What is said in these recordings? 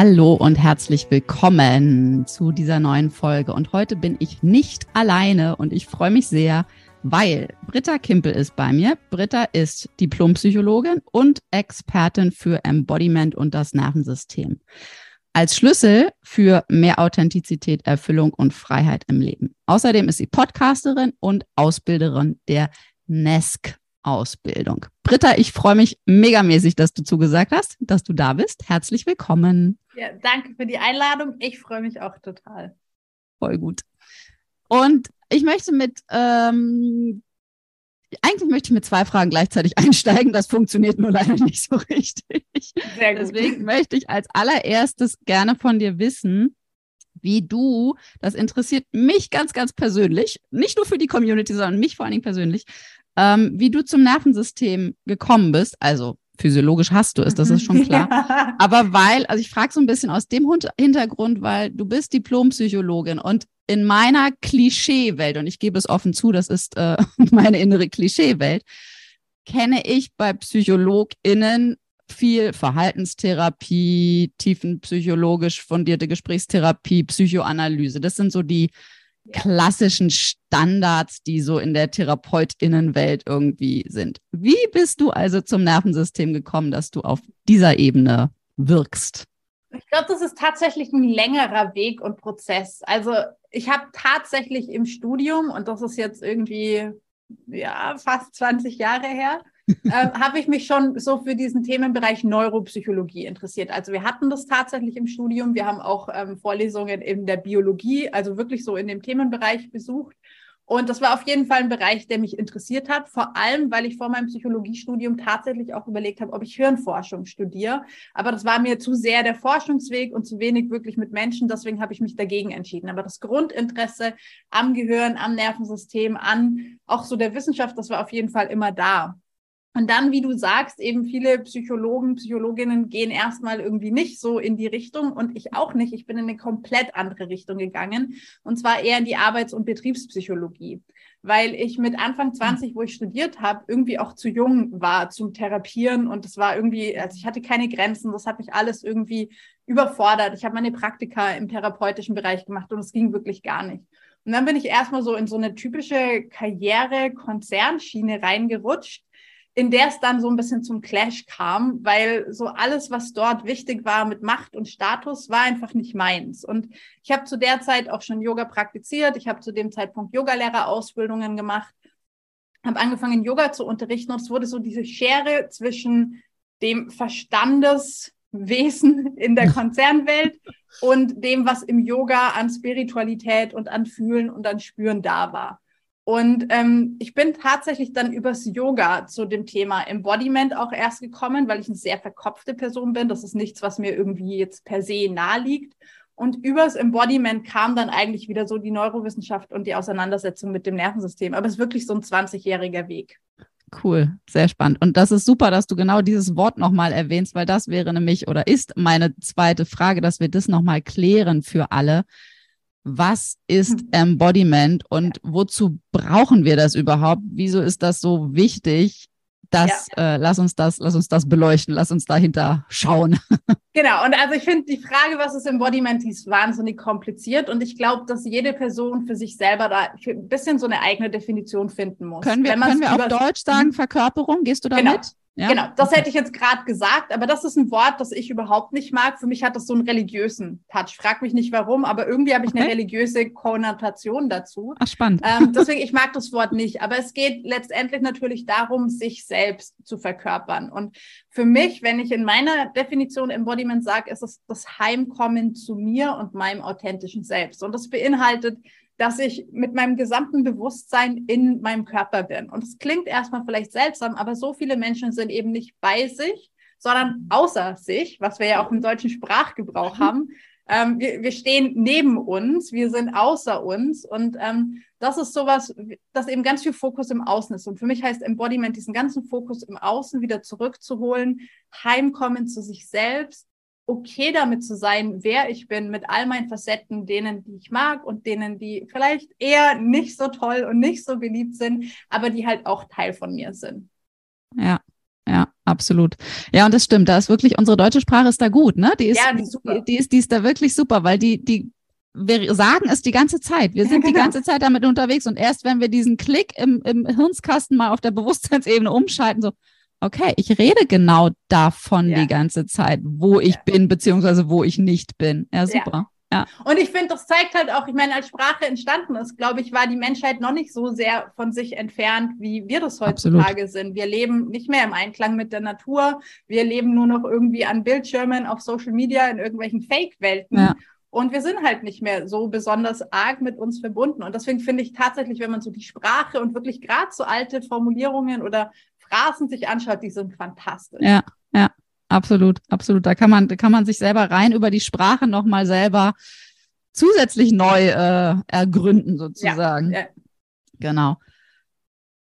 Hallo und herzlich willkommen zu dieser neuen Folge. Und heute bin ich nicht alleine und ich freue mich sehr, weil Britta Kimpel ist bei mir. Britta ist Diplompsychologin und Expertin für Embodiment und das Nervensystem. Als Schlüssel für mehr Authentizität, Erfüllung und Freiheit im Leben. Außerdem ist sie Podcasterin und Ausbilderin der NESC Ausbildung. Britta, ich freue mich megamäßig, dass du zugesagt hast, dass du da bist. Herzlich willkommen. Ja, danke für die Einladung. Ich freue mich auch total. Voll gut. Und ich möchte mit, ähm, eigentlich möchte ich mit zwei Fragen gleichzeitig einsteigen. Das funktioniert nur leider nicht so richtig. Sehr gut. Deswegen möchte ich als allererstes gerne von dir wissen, wie du, das interessiert mich ganz, ganz persönlich, nicht nur für die Community, sondern mich vor allen Dingen persönlich, ähm, wie du zum Nervensystem gekommen bist. Also physiologisch hast du es, das ist schon klar. Ja. Aber weil, also ich frage so ein bisschen aus dem Hintergrund, weil du bist Diplompsychologin und in meiner Klischeewelt, und ich gebe es offen zu, das ist äh, meine innere Klischeewelt, kenne ich bei PsychologInnen viel Verhaltenstherapie, tiefenpsychologisch fundierte Gesprächstherapie, Psychoanalyse. Das sind so die klassischen Standards, die so in der Therapeutinnenwelt irgendwie sind. Wie bist du also zum Nervensystem gekommen, dass du auf dieser Ebene wirkst? Ich glaube, das ist tatsächlich ein längerer Weg und Prozess. Also ich habe tatsächlich im Studium, und das ist jetzt irgendwie ja fast 20 Jahre her, äh, habe ich mich schon so für diesen Themenbereich Neuropsychologie interessiert. Also wir hatten das tatsächlich im Studium. Wir haben auch ähm, Vorlesungen in der Biologie, also wirklich so in dem Themenbereich besucht. Und das war auf jeden Fall ein Bereich, der mich interessiert hat, vor allem, weil ich vor meinem Psychologiestudium tatsächlich auch überlegt habe, ob ich Hirnforschung studiere. Aber das war mir zu sehr der Forschungsweg und zu wenig wirklich mit Menschen. Deswegen habe ich mich dagegen entschieden. Aber das Grundinteresse am Gehirn, am Nervensystem, an auch so der Wissenschaft, das war auf jeden Fall immer da. Und dann, wie du sagst, eben viele Psychologen, Psychologinnen gehen erstmal irgendwie nicht so in die Richtung und ich auch nicht. Ich bin in eine komplett andere Richtung gegangen und zwar eher in die Arbeits- und Betriebspsychologie, weil ich mit Anfang 20, wo ich studiert habe, irgendwie auch zu jung war zum Therapieren und das war irgendwie, also ich hatte keine Grenzen, das hat mich alles irgendwie überfordert. Ich habe meine Praktika im therapeutischen Bereich gemacht und es ging wirklich gar nicht. Und dann bin ich erstmal so in so eine typische Karriere-Konzernschiene reingerutscht in der es dann so ein bisschen zum Clash kam, weil so alles, was dort wichtig war mit Macht und Status, war einfach nicht meins. Und ich habe zu der Zeit auch schon Yoga praktiziert. Ich habe zu dem Zeitpunkt Yogalehrerausbildungen gemacht, habe angefangen, Yoga zu unterrichten und es wurde so diese Schere zwischen dem Verstandeswesen in der Konzernwelt und dem, was im Yoga an Spiritualität und an Fühlen und an Spüren da war. Und ähm, ich bin tatsächlich dann übers Yoga zu dem Thema Embodiment auch erst gekommen, weil ich eine sehr verkopfte Person bin. Das ist nichts, was mir irgendwie jetzt per se nahe liegt. Und übers Embodiment kam dann eigentlich wieder so die Neurowissenschaft und die Auseinandersetzung mit dem Nervensystem. Aber es ist wirklich so ein 20-jähriger Weg. Cool, sehr spannend. Und das ist super, dass du genau dieses Wort nochmal erwähnst, weil das wäre nämlich oder ist meine zweite Frage, dass wir das nochmal klären für alle was ist hm. Embodiment und wozu brauchen wir das überhaupt? Wieso ist das so wichtig? Das, ja. äh, lass uns das, lass uns das beleuchten, lass uns dahinter schauen. Genau, und also ich finde die Frage, was ist Embodiment, die ist wahnsinnig kompliziert und ich glaube, dass jede Person für sich selber da ein bisschen so eine eigene Definition finden muss. Können wir, können wir auf Deutsch sagen, mhm. Verkörperung? Gehst du da genau. Ja? Genau, das okay. hätte ich jetzt gerade gesagt, aber das ist ein Wort, das ich überhaupt nicht mag. Für mich hat das so einen religiösen Touch. Frag mich nicht warum, aber irgendwie habe ich okay. eine religiöse Konnotation dazu. Ach, spannend. Ähm, deswegen, ich mag das Wort nicht. Aber es geht letztendlich natürlich darum, sich selbst zu verkörpern. Und für mich, wenn ich in meiner Definition Embodiment sage, ist es das Heimkommen zu mir und meinem authentischen Selbst. Und das beinhaltet dass ich mit meinem gesamten Bewusstsein in meinem Körper bin. Und es klingt erstmal vielleicht seltsam, aber so viele Menschen sind eben nicht bei sich, sondern außer sich, was wir ja auch im deutschen Sprachgebrauch mhm. haben. Ähm, wir, wir, stehen neben uns, wir sind außer uns und ähm, das ist sowas, das eben ganz viel Fokus im Außen ist. Und für mich heißt Embodiment, diesen ganzen Fokus im Außen wieder zurückzuholen, heimkommen zu sich selbst, okay damit zu sein, wer ich bin, mit all meinen Facetten, denen, die ich mag und denen, die vielleicht eher nicht so toll und nicht so beliebt sind, aber die halt auch Teil von mir sind. Ja, ja, absolut. Ja, und das stimmt. Da ist wirklich, unsere deutsche Sprache ist da gut, ne? Die ist, ja, die, ist super. Die, ist, die ist da wirklich super, weil die, die, wir sagen es die ganze Zeit. Wir sind ja, genau. die ganze Zeit damit unterwegs und erst wenn wir diesen Klick im, im Hirnskasten mal auf der Bewusstseinsebene umschalten, so, okay, ich rede genau davon ja. die ganze Zeit, wo ich ja. bin, beziehungsweise wo ich nicht bin. Ja, super. Ja. Und ich finde, das zeigt halt auch, ich meine, als Sprache entstanden ist, glaube ich, war die Menschheit noch nicht so sehr von sich entfernt, wie wir das heutzutage Absolut. sind. Wir leben nicht mehr im Einklang mit der Natur. Wir leben nur noch irgendwie an Bildschirmen, auf Social Media, in irgendwelchen Fake-Welten. Ja. Und wir sind halt nicht mehr so besonders arg mit uns verbunden. Und deswegen finde ich tatsächlich, wenn man so die Sprache und wirklich gerade so alte Formulierungen oder Phrasen sich anschaut, die sind fantastisch. Ja, ja, absolut, absolut. Da kann man, da kann man sich selber rein über die Sprache nochmal selber zusätzlich neu äh, ergründen, sozusagen. Ja, ja. Genau.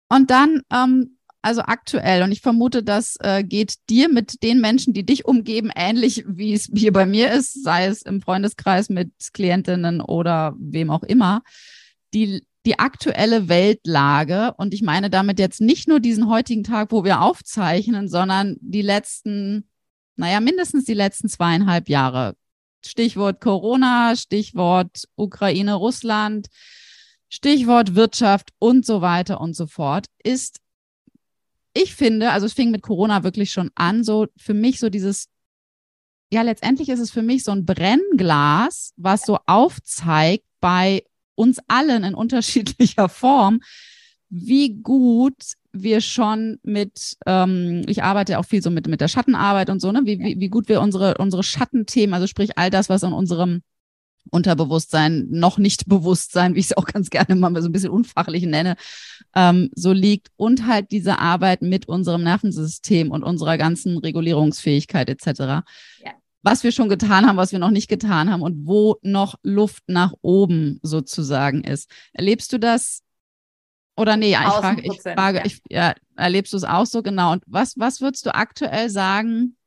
Und dann, ähm, also aktuell, und ich vermute, das äh, geht dir mit den Menschen, die dich umgeben, ähnlich wie es hier bei mir ist, sei es im Freundeskreis mit Klientinnen oder wem auch immer. Die die aktuelle Weltlage. Und ich meine damit jetzt nicht nur diesen heutigen Tag, wo wir aufzeichnen, sondern die letzten, naja, mindestens die letzten zweieinhalb Jahre. Stichwort Corona, Stichwort Ukraine, Russland, Stichwort Wirtschaft und so weiter und so fort, ist, ich finde, also es fing mit Corona wirklich schon an, so für mich so dieses ja, letztendlich ist es für mich so ein Brennglas, was so aufzeigt bei uns allen in unterschiedlicher Form, wie gut wir schon mit, ähm, ich arbeite auch viel so mit, mit der Schattenarbeit und so, ne, wie, wie, wie gut wir unsere, unsere Schattenthemen, also sprich all das, was in unserem Unterbewusstsein, noch nicht Bewusstsein, wie ich es auch ganz gerne mal so ein bisschen unfachlich nenne, ähm, so liegt und halt diese Arbeit mit unserem Nervensystem und unserer ganzen Regulierungsfähigkeit etc. Ja was wir schon getan haben, was wir noch nicht getan haben und wo noch Luft nach oben sozusagen ist. Erlebst du das? Oder nee, ich frage, ich frage, ja. Ich, ja, erlebst du es auch so genau? Und was, was würdest du aktuell sagen?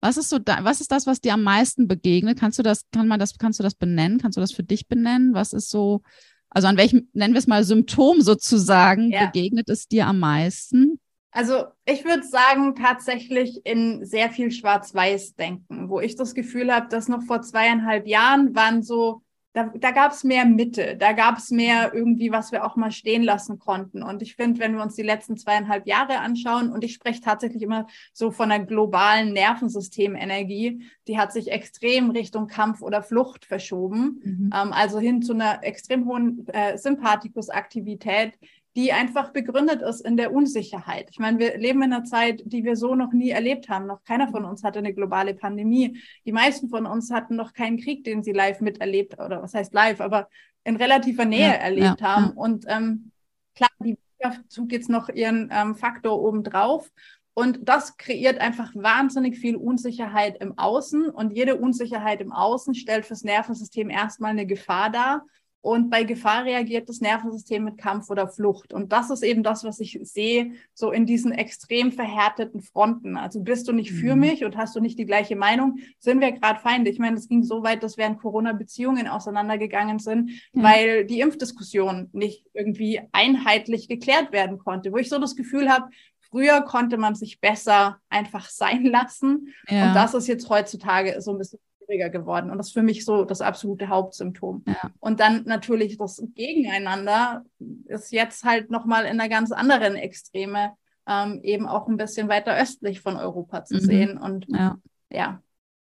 Was ist so da, was ist das, was dir am meisten begegnet? Kannst du das, kann man das, kannst du das benennen? Kannst du das für dich benennen? Was ist so, also an welchem, nennen wir es mal Symptom sozusagen, ja. begegnet es dir am meisten? Also ich würde sagen, tatsächlich in sehr viel Schwarz-Weiß-Denken, wo ich das Gefühl habe, dass noch vor zweieinhalb Jahren waren so, da, da gab es mehr Mitte, da gab es mehr irgendwie, was wir auch mal stehen lassen konnten. Und ich finde, wenn wir uns die letzten zweieinhalb Jahre anschauen, und ich spreche tatsächlich immer so von der globalen Nervensystemenergie, die hat sich extrem Richtung Kampf oder Flucht verschoben, mhm. ähm, also hin zu einer extrem hohen äh, Sympathikusaktivität, die einfach begründet ist in der Unsicherheit. Ich meine, wir leben in einer Zeit, die wir so noch nie erlebt haben. Noch keiner von uns hatte eine globale Pandemie. Die meisten von uns hatten noch keinen Krieg, den sie live miterlebt, oder was heißt live, aber in relativer Nähe ja, erlebt ja, haben. Ja. Und ähm, klar, die Wirtschaft tut jetzt noch ihren ähm, Faktor obendrauf. Und das kreiert einfach wahnsinnig viel Unsicherheit im Außen. Und jede Unsicherheit im Außen stellt fürs Nervensystem erstmal eine Gefahr dar. Und bei Gefahr reagiert das Nervensystem mit Kampf oder Flucht. Und das ist eben das, was ich sehe, so in diesen extrem verhärteten Fronten. Also bist du nicht für mhm. mich und hast du nicht die gleiche Meinung, sind wir gerade Feinde. Ich meine, es ging so weit, dass während Corona Beziehungen auseinandergegangen sind, mhm. weil die Impfdiskussion nicht irgendwie einheitlich geklärt werden konnte, wo ich so das Gefühl habe, früher konnte man sich besser einfach sein lassen. Ja. Und das ist jetzt heutzutage so ein bisschen schwieriger geworden. Und das ist für mich so das absolute Hauptsymptom. Ja. Und dann natürlich das Gegeneinander ist jetzt halt nochmal in einer ganz anderen Extreme ähm, eben auch ein bisschen weiter östlich von Europa zu mhm. sehen. Und ja. ja.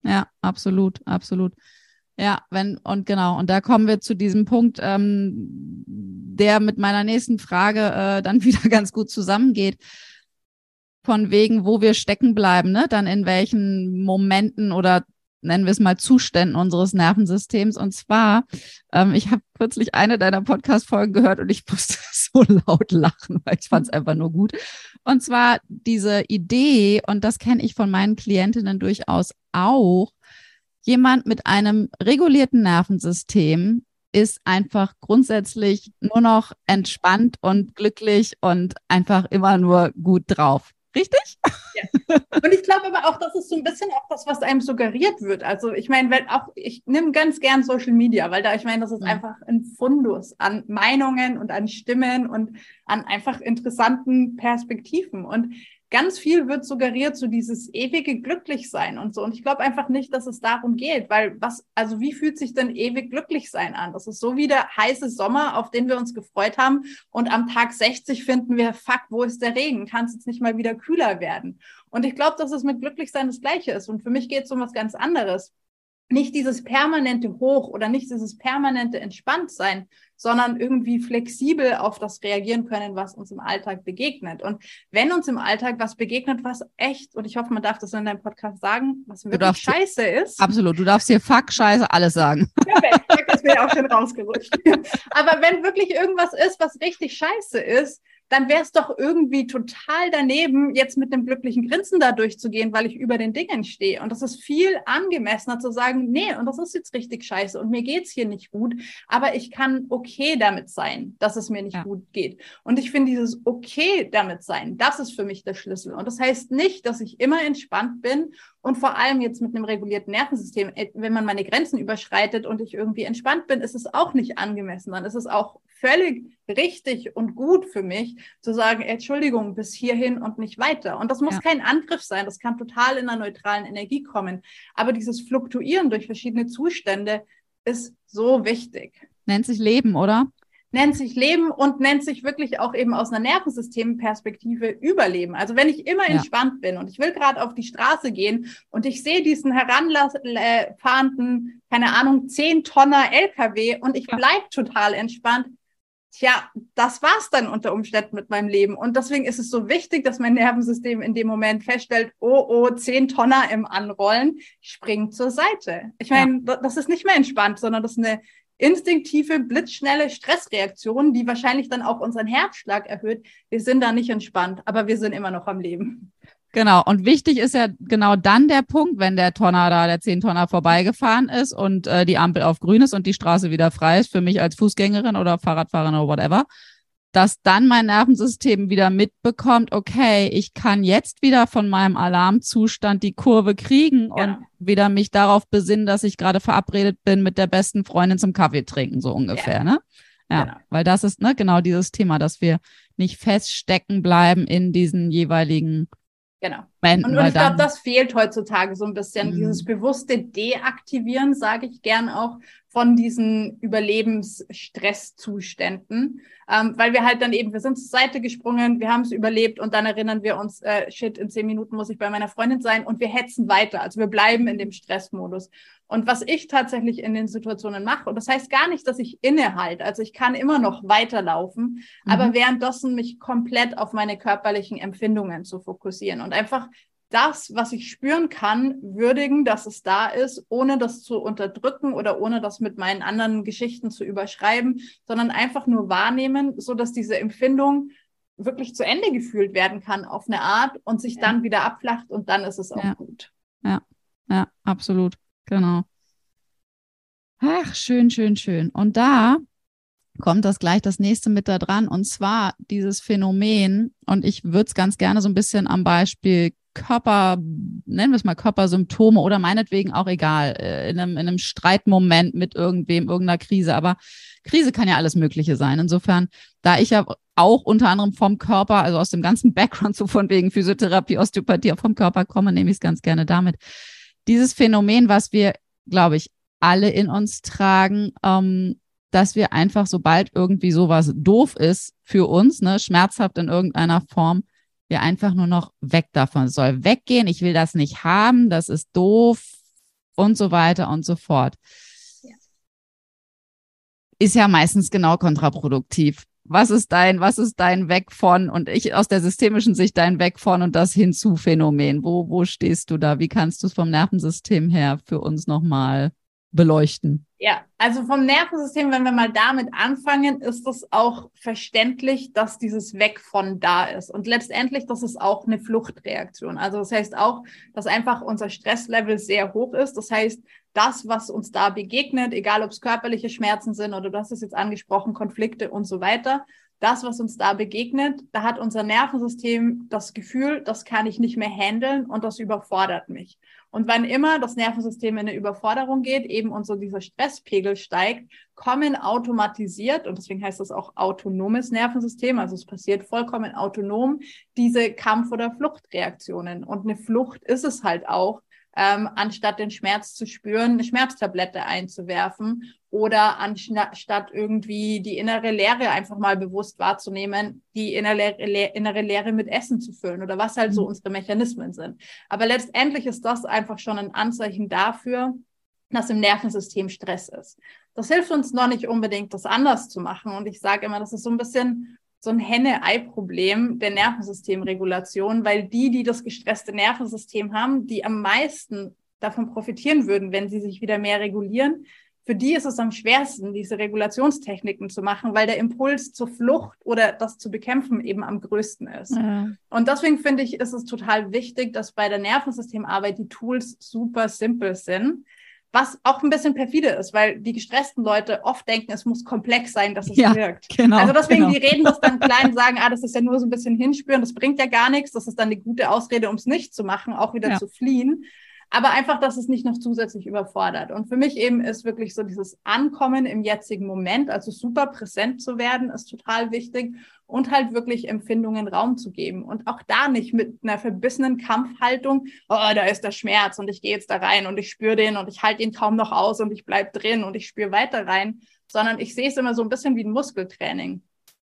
Ja, absolut, absolut. Ja, wenn, und genau, und da kommen wir zu diesem Punkt, ähm, der mit meiner nächsten Frage äh, dann wieder ganz gut zusammengeht. Von wegen, wo wir stecken bleiben, ne? Dann in welchen Momenten oder nennen wir es mal Zuständen unseres Nervensystems. Und zwar, ähm, ich habe kürzlich eine deiner Podcast-Folgen gehört und ich musste so laut lachen, weil ich fand es einfach nur gut. Und zwar diese Idee, und das kenne ich von meinen Klientinnen durchaus auch, jemand mit einem regulierten Nervensystem ist einfach grundsätzlich nur noch entspannt und glücklich und einfach immer nur gut drauf. Richtig? Ja. Und ich glaube aber auch, das ist so ein bisschen auch das, was einem suggeriert wird. Also ich meine, auch ich nehme ganz gern Social Media, weil da ich meine, das ist mhm. einfach ein Fundus an Meinungen und an Stimmen und an einfach interessanten Perspektiven. Und ganz viel wird suggeriert, so dieses ewige Glücklichsein und so. Und ich glaube einfach nicht, dass es darum geht, weil was, also wie fühlt sich denn ewig Glücklichsein an? Das ist so wie der heiße Sommer, auf den wir uns gefreut haben. Und am Tag 60 finden wir, fuck, wo ist der Regen? Kann es jetzt nicht mal wieder kühler werden? Und ich glaube, dass es mit Glücklichsein das Gleiche ist. Und für mich geht es um was ganz anderes nicht dieses permanente Hoch oder nicht dieses permanente Entspanntsein, sondern irgendwie flexibel auf das reagieren können, was uns im Alltag begegnet. Und wenn uns im Alltag was begegnet, was echt, und ich hoffe, man darf das in deinem Podcast sagen, was wirklich scheiße ist. Absolut, du darfst hier Fuck, Scheiße, alles sagen. Perfekt, das wäre auch schon rausgerutscht. Aber wenn wirklich irgendwas ist, was richtig scheiße ist, dann wäre es doch irgendwie total daneben, jetzt mit einem glücklichen Grinsen da durchzugehen, weil ich über den Dingen stehe. Und das ist viel angemessener zu sagen, nee, und das ist jetzt richtig scheiße und mir geht's hier nicht gut, aber ich kann okay damit sein, dass es mir nicht ja. gut geht. Und ich finde dieses okay damit sein, das ist für mich der Schlüssel. Und das heißt nicht, dass ich immer entspannt bin und vor allem jetzt mit einem regulierten Nervensystem, äh, wenn man meine Grenzen überschreitet und ich irgendwie entspannt bin, ist es auch nicht angemessen. Dann ist es auch völlig richtig und gut für mich zu sagen, Entschuldigung, bis hierhin und nicht weiter. Und das muss ja. kein Angriff sein, das kann total in einer neutralen Energie kommen. Aber dieses Fluktuieren durch verschiedene Zustände ist so wichtig. Nennt sich Leben, oder? nennt sich Leben und nennt sich wirklich auch eben aus einer Nervensystemperspektive Überleben. Also wenn ich immer ja. entspannt bin und ich will gerade auf die Straße gehen und ich sehe diesen heranfahrenden, keine Ahnung, 10 Tonner LKW und ich ja. bleib total entspannt, tja, das war's dann unter Umständen mit meinem Leben. Und deswegen ist es so wichtig, dass mein Nervensystem in dem Moment feststellt, oh, oh, 10 Tonner im Anrollen, springt zur Seite. Ich meine, ja. das ist nicht mehr entspannt, sondern das ist eine instinktive, blitzschnelle Stressreaktion, die wahrscheinlich dann auch unseren Herzschlag erhöht. Wir sind da nicht entspannt, aber wir sind immer noch am Leben. Genau. Und wichtig ist ja genau dann der Punkt, wenn der Tonner da, der 10 Tonner vorbeigefahren ist und äh, die Ampel auf grün ist und die Straße wieder frei ist für mich als Fußgängerin oder Fahrradfahrerin oder whatever, dass dann mein Nervensystem wieder mitbekommt, okay, ich kann jetzt wieder von meinem Alarmzustand die Kurve kriegen ja. und wieder mich darauf besinnen, dass ich gerade verabredet bin mit der besten Freundin zum Kaffee trinken, so ungefähr, ja. ne? Ja, genau. weil das ist ne, genau dieses Thema, dass wir nicht feststecken bleiben in diesen jeweiligen Genau. Und, und ich glaube, das fehlt heutzutage so ein bisschen, mhm. dieses bewusste Deaktivieren, sage ich gern auch, von diesen Überlebensstresszuständen, ähm, weil wir halt dann eben, wir sind zur Seite gesprungen, wir haben es überlebt und dann erinnern wir uns, äh, shit, in zehn Minuten muss ich bei meiner Freundin sein und wir hetzen weiter. Also wir bleiben in dem Stressmodus. Und was ich tatsächlich in den Situationen mache, und das heißt gar nicht, dass ich innehalte, also ich kann immer noch weiterlaufen, mhm. aber währenddessen mich komplett auf meine körperlichen Empfindungen zu fokussieren und einfach das, was ich spüren kann, würdigen, dass es da ist, ohne das zu unterdrücken oder ohne das mit meinen anderen Geschichten zu überschreiben, sondern einfach nur wahrnehmen, so dass diese Empfindung wirklich zu Ende gefühlt werden kann auf eine Art und sich ja. dann wieder abflacht und dann ist es auch ja. gut. Ja, ja, absolut. Genau. Ach, schön, schön, schön. Und da kommt das gleich das nächste mit da dran und zwar dieses Phänomen und ich würde es ganz gerne so ein bisschen am Beispiel Körper, nennen wir es mal Körpersymptome oder meinetwegen auch egal, äh, in einem, in einem Streitmoment mit irgendwem, irgendeiner Krise. Aber Krise kann ja alles Mögliche sein. Insofern, da ich ja auch unter anderem vom Körper, also aus dem ganzen Background, so von wegen Physiotherapie, Osteopathie, auch vom Körper komme, nehme ich es ganz gerne damit. Dieses Phänomen, was wir, glaube ich, alle in uns tragen, ähm, dass wir einfach, sobald irgendwie sowas doof ist für uns, ne, schmerzhaft in irgendeiner Form, wir einfach nur noch weg davon. Es soll weggehen, ich will das nicht haben, das ist doof und so weiter und so fort. Ja. Ist ja meistens genau kontraproduktiv. Was ist dein, was ist dein Weg von und ich aus der systemischen Sicht dein Weg von und das hinzu Phänomen? Wo, wo stehst du da? Wie kannst du es vom Nervensystem her für uns nochmal beleuchten? Ja, also vom Nervensystem, wenn wir mal damit anfangen, ist es auch verständlich, dass dieses Weg von da ist. Und letztendlich, das ist auch eine Fluchtreaktion. Also das heißt auch, dass einfach unser Stresslevel sehr hoch ist. Das heißt, das, was uns da begegnet, egal ob es körperliche Schmerzen sind oder du hast es jetzt angesprochen, Konflikte und so weiter, das, was uns da begegnet, da hat unser Nervensystem das Gefühl, das kann ich nicht mehr handeln und das überfordert mich. Und wann immer das Nervensystem in eine Überforderung geht, eben und so dieser Stresspegel steigt, kommen automatisiert, und deswegen heißt das auch autonomes Nervensystem, also es passiert vollkommen autonom, diese Kampf- oder Fluchtreaktionen. Und eine Flucht ist es halt auch, ähm, anstatt den Schmerz zu spüren, eine Schmerztablette einzuwerfen oder anstatt irgendwie die innere Leere einfach mal bewusst wahrzunehmen, die innere, innere Leere mit Essen zu füllen oder was halt so mhm. unsere Mechanismen sind. Aber letztendlich ist das einfach schon ein Anzeichen dafür, dass im Nervensystem Stress ist. Das hilft uns noch nicht unbedingt, das anders zu machen. Und ich sage immer, das ist so ein bisschen so ein Henne-Ei-Problem der Nervensystemregulation, weil die, die das gestresste Nervensystem haben, die am meisten davon profitieren würden, wenn sie sich wieder mehr regulieren, für die ist es am schwersten, diese Regulationstechniken zu machen, weil der Impuls zur Flucht oder das zu bekämpfen eben am größten ist. Ja. Und deswegen finde ich, ist es total wichtig, dass bei der Nervensystemarbeit die Tools super simpel sind was auch ein bisschen perfide ist, weil die gestressten Leute oft denken, es muss komplex sein, dass es ja, wirkt. Genau, also deswegen, genau. die reden das dann klein, sagen, ah, das ist ja nur so ein bisschen hinspüren, das bringt ja gar nichts, das ist dann eine gute Ausrede, um es nicht zu machen, auch wieder ja. zu fliehen. Aber einfach, dass es nicht noch zusätzlich überfordert. Und für mich eben ist wirklich so dieses Ankommen im jetzigen Moment, also super präsent zu werden, ist total wichtig und halt wirklich Empfindungen Raum zu geben und auch da nicht mit einer verbissenen Kampfhaltung, oh, da ist der Schmerz und ich gehe jetzt da rein und ich spüre den und ich halte ihn kaum noch aus und ich bleib drin und ich spüre weiter rein, sondern ich sehe es immer so ein bisschen wie ein Muskeltraining.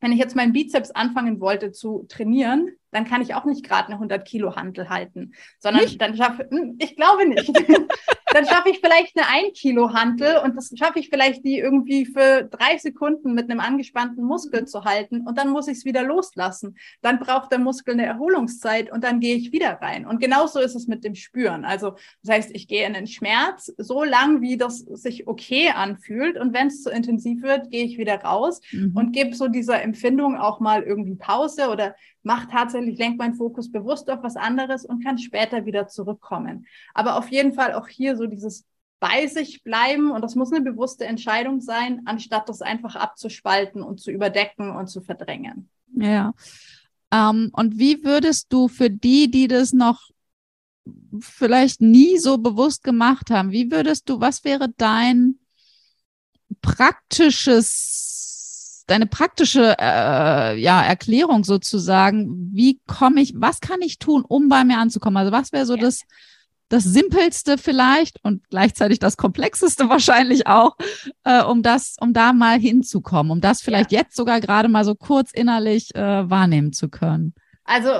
Wenn ich jetzt meinen Bizeps anfangen wollte zu trainieren, dann kann ich auch nicht gerade eine 100 Kilo Hantel halten, sondern nicht? dann schaffe hm, ich glaube nicht. dann schaffe ich vielleicht eine 1 Kilo Hantel und das schaffe ich vielleicht die irgendwie für drei Sekunden mit einem angespannten Muskel mhm. zu halten und dann muss ich es wieder loslassen. Dann braucht der Muskel eine Erholungszeit und dann gehe ich wieder rein. Und genauso ist es mit dem Spüren. Also das heißt, ich gehe in den Schmerz so lang, wie das sich okay anfühlt und wenn es zu intensiv wird, gehe ich wieder raus mhm. und gebe so dieser Empfindung auch mal irgendwie Pause oder mache tatsächlich, lenke meinen Fokus bewusst auf was anderes und kann später wieder zurückkommen. Aber auf jeden Fall auch hier so dieses bei sich bleiben und das muss eine bewusste Entscheidung sein, anstatt das einfach abzuspalten und zu überdecken und zu verdrängen. Ja. Ähm, und wie würdest du für die, die das noch vielleicht nie so bewusst gemacht haben, wie würdest du, was wäre dein praktisches deine praktische äh, ja, Erklärung sozusagen, wie komme ich, was kann ich tun, um bei mir anzukommen? Also was wäre so ja. das, das Simpelste vielleicht und gleichzeitig das Komplexeste wahrscheinlich auch, äh, um das, um da mal hinzukommen, um das vielleicht ja. jetzt sogar gerade mal so kurz innerlich äh, wahrnehmen zu können. Also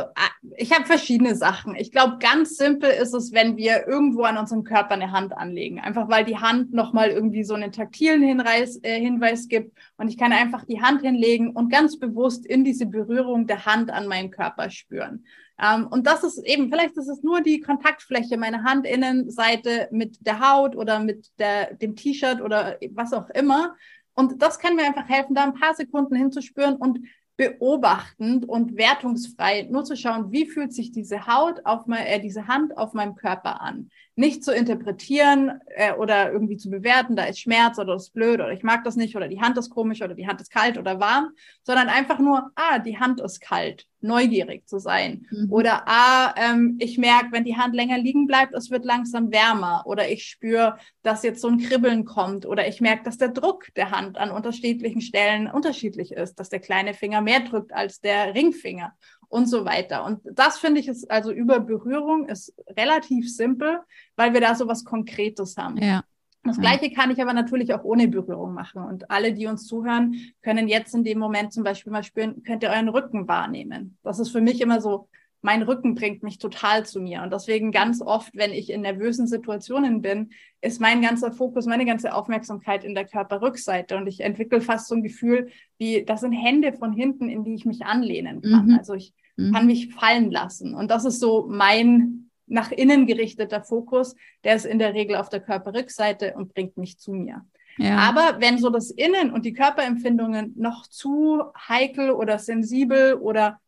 ich habe verschiedene Sachen. Ich glaube, ganz simpel ist es, wenn wir irgendwo an unserem Körper eine Hand anlegen. Einfach weil die Hand nochmal irgendwie so einen taktilen Hinweis, äh, Hinweis gibt. Und ich kann einfach die Hand hinlegen und ganz bewusst in diese Berührung der Hand an meinen Körper spüren. Ähm, und das ist eben, vielleicht ist es nur die Kontaktfläche, meine Handinnenseite mit der Haut oder mit der, dem T-Shirt oder was auch immer. Und das kann mir einfach helfen, da ein paar Sekunden hinzuspüren und beobachtend und wertungsfrei nur zu schauen, wie fühlt sich diese Haut auf mein, äh, diese Hand auf meinem Körper an nicht zu interpretieren äh, oder irgendwie zu bewerten, da ist Schmerz oder das ist blöd oder ich mag das nicht oder die Hand ist komisch oder die Hand ist kalt oder warm, sondern einfach nur, ah, die Hand ist kalt, neugierig zu sein. Mhm. Oder ah, ähm, ich merke, wenn die Hand länger liegen bleibt, es wird langsam wärmer oder ich spüre, dass jetzt so ein Kribbeln kommt oder ich merke, dass der Druck der Hand an unterschiedlichen Stellen unterschiedlich ist, dass der kleine Finger mehr drückt als der Ringfinger und so weiter. Und das finde ich ist also über Berührung ist relativ simpel, weil wir da so was Konkretes haben. Ja. Das Gleiche kann ich aber natürlich auch ohne Berührung machen. Und alle, die uns zuhören, können jetzt in dem Moment zum Beispiel mal spüren, könnt ihr euren Rücken wahrnehmen. Das ist für mich immer so, mein Rücken bringt mich total zu mir. Und deswegen ganz oft, wenn ich in nervösen Situationen bin, ist mein ganzer Fokus, meine ganze Aufmerksamkeit in der Körperrückseite. Und ich entwickle fast so ein Gefühl, wie das sind Hände von hinten, in die ich mich anlehnen kann. Mhm. Also ich mhm. kann mich fallen lassen. Und das ist so mein nach innen gerichteter Fokus, der ist in der Regel auf der Körperrückseite und bringt mich zu mir. Ja. Aber wenn so das Innen und die Körperempfindungen noch zu heikel oder sensibel oder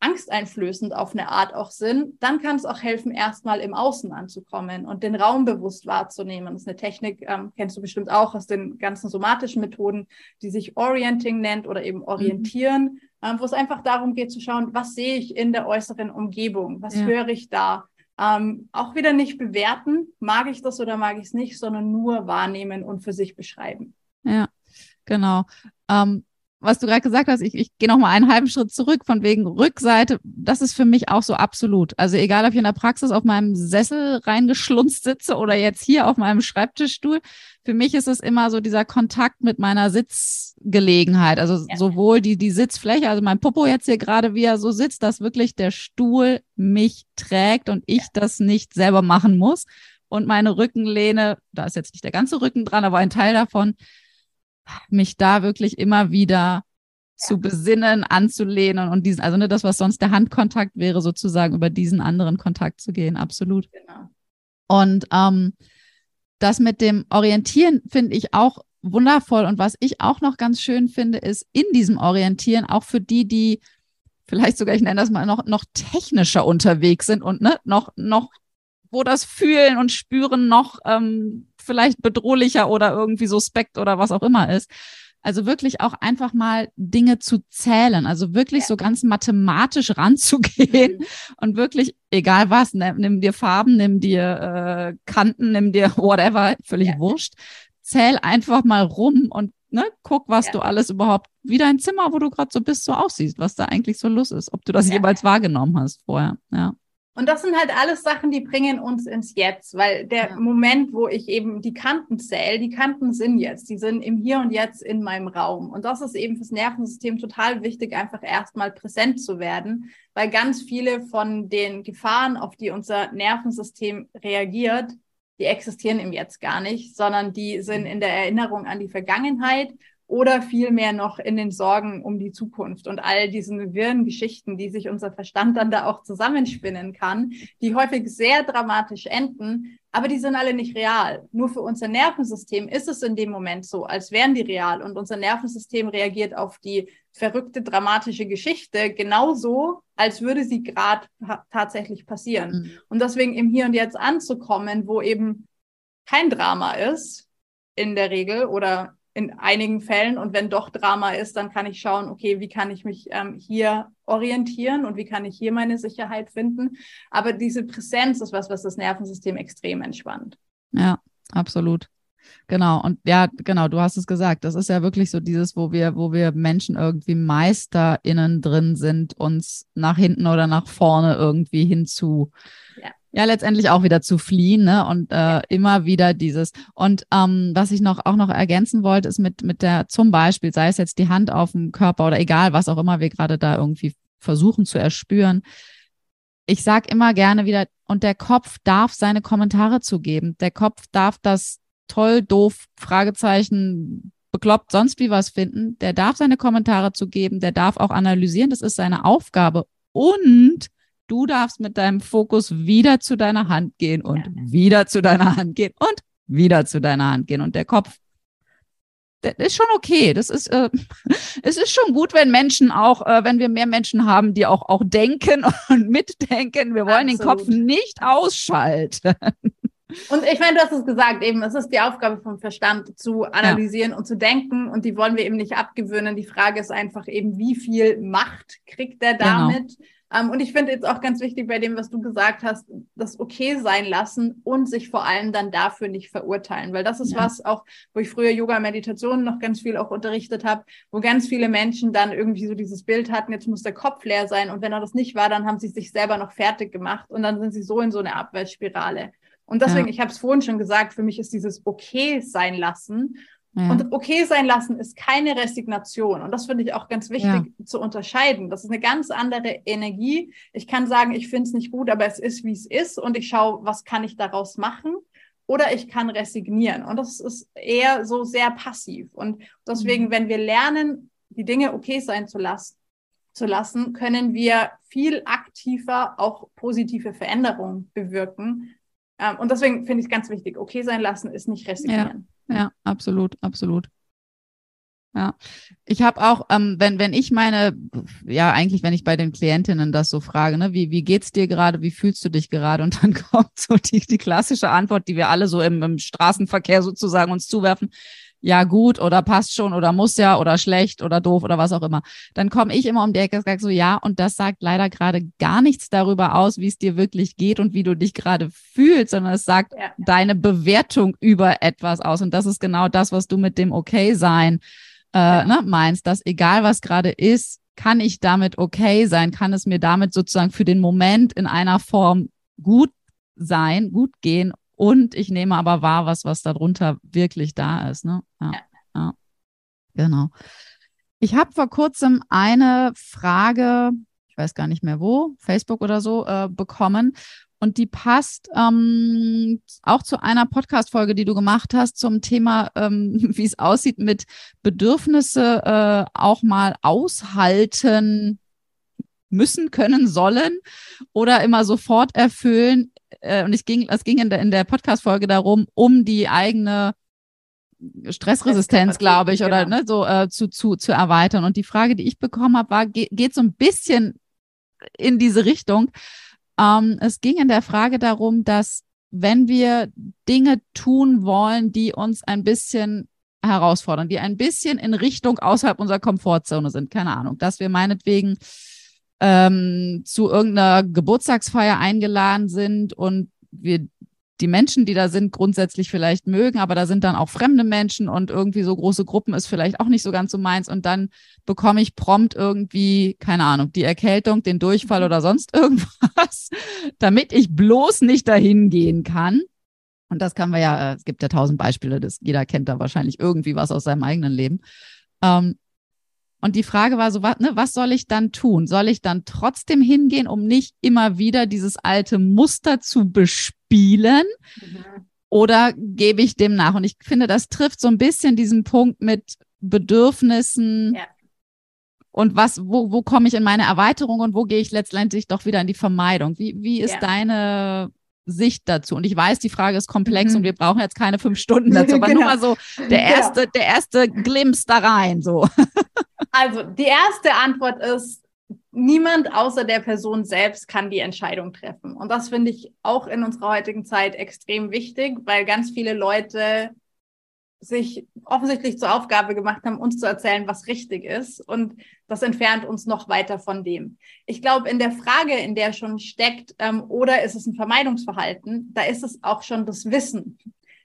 angsteinflößend auf eine Art auch sind, dann kann es auch helfen, erstmal im Außen anzukommen und den Raum bewusst wahrzunehmen. Das ist eine Technik, ähm, kennst du bestimmt auch aus den ganzen somatischen Methoden, die sich Orienting nennt oder eben Orientieren, mhm. ähm, wo es einfach darum geht zu schauen, was sehe ich in der äußeren Umgebung, was ja. höre ich da, ähm, auch wieder nicht bewerten, mag ich das oder mag ich es nicht, sondern nur wahrnehmen und für sich beschreiben. Ja, genau. Ähm, was du gerade gesagt hast, ich, ich gehe noch mal einen halben Schritt zurück von wegen Rückseite. Das ist für mich auch so absolut. Also egal, ob ich in der Praxis auf meinem Sessel reingeschlunzt sitze oder jetzt hier auf meinem Schreibtischstuhl. Für mich ist es immer so dieser Kontakt mit meiner Sitzgelegenheit. Also ja. sowohl die, die Sitzfläche, also mein Popo jetzt hier gerade, wie er so sitzt, dass wirklich der Stuhl mich trägt und ich ja. das nicht selber machen muss. Und meine Rückenlehne, da ist jetzt nicht der ganze Rücken dran, aber ein Teil davon, mich da wirklich immer wieder zu besinnen, anzulehnen und diesen, also ne, das, was sonst der Handkontakt wäre, sozusagen über diesen anderen Kontakt zu gehen, absolut. Genau. Und ähm, das mit dem Orientieren finde ich auch wundervoll. Und was ich auch noch ganz schön finde, ist in diesem Orientieren auch für die, die vielleicht sogar, ich nenne das mal, noch, noch technischer unterwegs sind und ne, noch, noch, wo das Fühlen und Spüren noch ähm, vielleicht bedrohlicher oder irgendwie suspekt oder was auch immer ist. Also wirklich auch einfach mal Dinge zu zählen, also wirklich ja. so ganz mathematisch ranzugehen mhm. und wirklich, egal was, nimm, nimm dir Farben, nimm dir äh, Kanten, nimm dir whatever, völlig ja. wurscht. Zähl einfach mal rum und ne, guck, was ja. du alles überhaupt, wie dein Zimmer, wo du gerade so bist, so aussiehst, was da eigentlich so los ist, ob du das jemals wahrgenommen hast vorher. Ja. Und das sind halt alles Sachen, die bringen uns ins Jetzt, weil der ja. Moment, wo ich eben die Kanten zähle, die Kanten sind jetzt, die sind im Hier und Jetzt in meinem Raum. Und das ist eben fürs Nervensystem total wichtig, einfach erstmal präsent zu werden, weil ganz viele von den Gefahren, auf die unser Nervensystem reagiert, die existieren im Jetzt gar nicht, sondern die sind in der Erinnerung an die Vergangenheit oder vielmehr noch in den Sorgen um die Zukunft und all diesen wirren Geschichten, die sich unser Verstand dann da auch zusammenspinnen kann, die häufig sehr dramatisch enden, aber die sind alle nicht real. Nur für unser Nervensystem ist es in dem Moment so, als wären die real und unser Nervensystem reagiert auf die verrückte, dramatische Geschichte genauso, als würde sie gerade tatsächlich passieren. Mhm. Und deswegen im Hier und Jetzt anzukommen, wo eben kein Drama ist, in der Regel oder in einigen Fällen. Und wenn doch Drama ist, dann kann ich schauen, okay, wie kann ich mich ähm, hier orientieren und wie kann ich hier meine Sicherheit finden. Aber diese Präsenz ist was, was das Nervensystem extrem entspannt. Ja, absolut. Genau. Und ja, genau, du hast es gesagt. Das ist ja wirklich so dieses, wo wir, wo wir Menschen irgendwie MeisterInnen drin sind, uns nach hinten oder nach vorne irgendwie hinzu ja letztendlich auch wieder zu fliehen, ne? Und äh, immer wieder dieses. Und ähm, was ich noch auch noch ergänzen wollte, ist mit mit der zum Beispiel, sei es jetzt die Hand auf dem Körper oder egal, was auch immer wir gerade da irgendwie versuchen zu erspüren. Ich sag immer gerne wieder, und der Kopf darf seine Kommentare zugeben. Der Kopf darf das toll, doof, Fragezeichen, bekloppt, sonst wie was finden. Der darf seine Kommentare zugeben, der darf auch analysieren. Das ist seine Aufgabe. Und Du darfst mit deinem Fokus wieder zu deiner Hand gehen und ja. wieder zu deiner Hand gehen und wieder zu deiner Hand gehen. Und der Kopf, das ist schon okay. Das ist, äh, es ist schon gut, wenn Menschen auch, äh, wenn wir mehr Menschen haben, die auch, auch denken und mitdenken. Wir wollen Absolut. den Kopf nicht ausschalten. Und ich meine, du hast es gesagt, eben, es ist die Aufgabe vom Verstand zu analysieren ja. und zu denken und die wollen wir eben nicht abgewöhnen. Die Frage ist einfach eben, wie viel Macht kriegt er genau. damit? Genau. Um, und ich finde jetzt auch ganz wichtig bei dem, was du gesagt hast, das okay sein lassen und sich vor allem dann dafür nicht verurteilen, weil das ist ja. was auch, wo ich früher Yoga, Meditation noch ganz viel auch unterrichtet habe, wo ganz viele Menschen dann irgendwie so dieses Bild hatten, jetzt muss der Kopf leer sein und wenn er das nicht war, dann haben sie sich selber noch fertig gemacht und dann sind sie so in so eine Abwärtsspirale. Und deswegen, ja. ich habe es vorhin schon gesagt, für mich ist dieses Okay sein lassen. Ja. Und okay sein lassen ist keine Resignation. Und das finde ich auch ganz wichtig ja. zu unterscheiden. Das ist eine ganz andere Energie. Ich kann sagen, ich finde es nicht gut, aber es ist, wie es ist. Und ich schaue, was kann ich daraus machen? Oder ich kann resignieren. Und das ist eher so sehr passiv. Und deswegen, mhm. wenn wir lernen, die Dinge okay sein zu lassen, zu lassen, können wir viel aktiver auch positive Veränderungen bewirken. Ähm, und deswegen finde ich es ganz wichtig, okay sein lassen ist nicht resignieren. Ja, ja absolut, absolut. Ja, ich habe auch, ähm, wenn, wenn ich meine, ja, eigentlich, wenn ich bei den Klientinnen das so frage, ne, wie, wie geht's dir gerade, wie fühlst du dich gerade? Und dann kommt so die, die klassische Antwort, die wir alle so im, im Straßenverkehr sozusagen uns zuwerfen ja gut oder passt schon oder muss ja oder schlecht oder doof oder was auch immer. Dann komme ich immer um die Ecke und sage so, ja, und das sagt leider gerade gar nichts darüber aus, wie es dir wirklich geht und wie du dich gerade fühlst, sondern es sagt ja. deine Bewertung über etwas aus. Und das ist genau das, was du mit dem Okay-Sein äh, ja. ne, meinst, dass egal was gerade ist, kann ich damit okay sein, kann es mir damit sozusagen für den Moment in einer Form gut sein, gut gehen und ich nehme aber wahr, was, was darunter wirklich da ist. Ne? Ja, ja. Genau. Ich habe vor kurzem eine Frage, ich weiß gar nicht mehr wo, Facebook oder so, äh, bekommen. Und die passt ähm, auch zu einer Podcast-Folge, die du gemacht hast, zum Thema, ähm, wie es aussieht mit Bedürfnisse äh, auch mal aushalten müssen, können, sollen oder immer sofort erfüllen äh, und ich ging, es ging in der, in der Podcast-Folge darum, um die eigene Stressresistenz, glaube ich, oder genau. ne, so äh, zu, zu, zu erweitern. Und die Frage, die ich bekommen habe, war, geht, geht so ein bisschen in diese Richtung. Ähm, es ging in der Frage darum, dass wenn wir Dinge tun wollen, die uns ein bisschen herausfordern, die ein bisschen in Richtung außerhalb unserer Komfortzone sind, keine Ahnung, dass wir meinetwegen ähm, zu irgendeiner Geburtstagsfeier eingeladen sind und wir die Menschen, die da sind, grundsätzlich vielleicht mögen, aber da sind dann auch fremde Menschen und irgendwie so große Gruppen ist vielleicht auch nicht so ganz so meins und dann bekomme ich prompt irgendwie, keine Ahnung, die Erkältung, den Durchfall oder sonst irgendwas, damit ich bloß nicht dahin gehen kann. Und das kann man ja, äh, es gibt ja tausend Beispiele, das, jeder kennt da wahrscheinlich irgendwie was aus seinem eigenen Leben. Ähm, und die Frage war so, was, ne, was soll ich dann tun? Soll ich dann trotzdem hingehen, um nicht immer wieder dieses alte Muster zu bespielen? Mhm. Oder gebe ich dem nach? Und ich finde, das trifft so ein bisschen diesen Punkt mit Bedürfnissen. Ja. Und was, wo, wo komme ich in meine Erweiterung und wo gehe ich letztendlich doch wieder in die Vermeidung? Wie, wie ist ja. deine Sicht dazu? Und ich weiß, die Frage ist komplex mhm. und wir brauchen jetzt keine fünf Stunden dazu, aber genau. nur mal so der erste, ja. der erste Glimpse da rein, so. Also die erste Antwort ist, niemand außer der Person selbst kann die Entscheidung treffen. Und das finde ich auch in unserer heutigen Zeit extrem wichtig, weil ganz viele Leute sich offensichtlich zur Aufgabe gemacht haben, uns zu erzählen, was richtig ist. Und das entfernt uns noch weiter von dem. Ich glaube, in der Frage, in der schon steckt, ähm, oder ist es ein Vermeidungsverhalten, da ist es auch schon das Wissen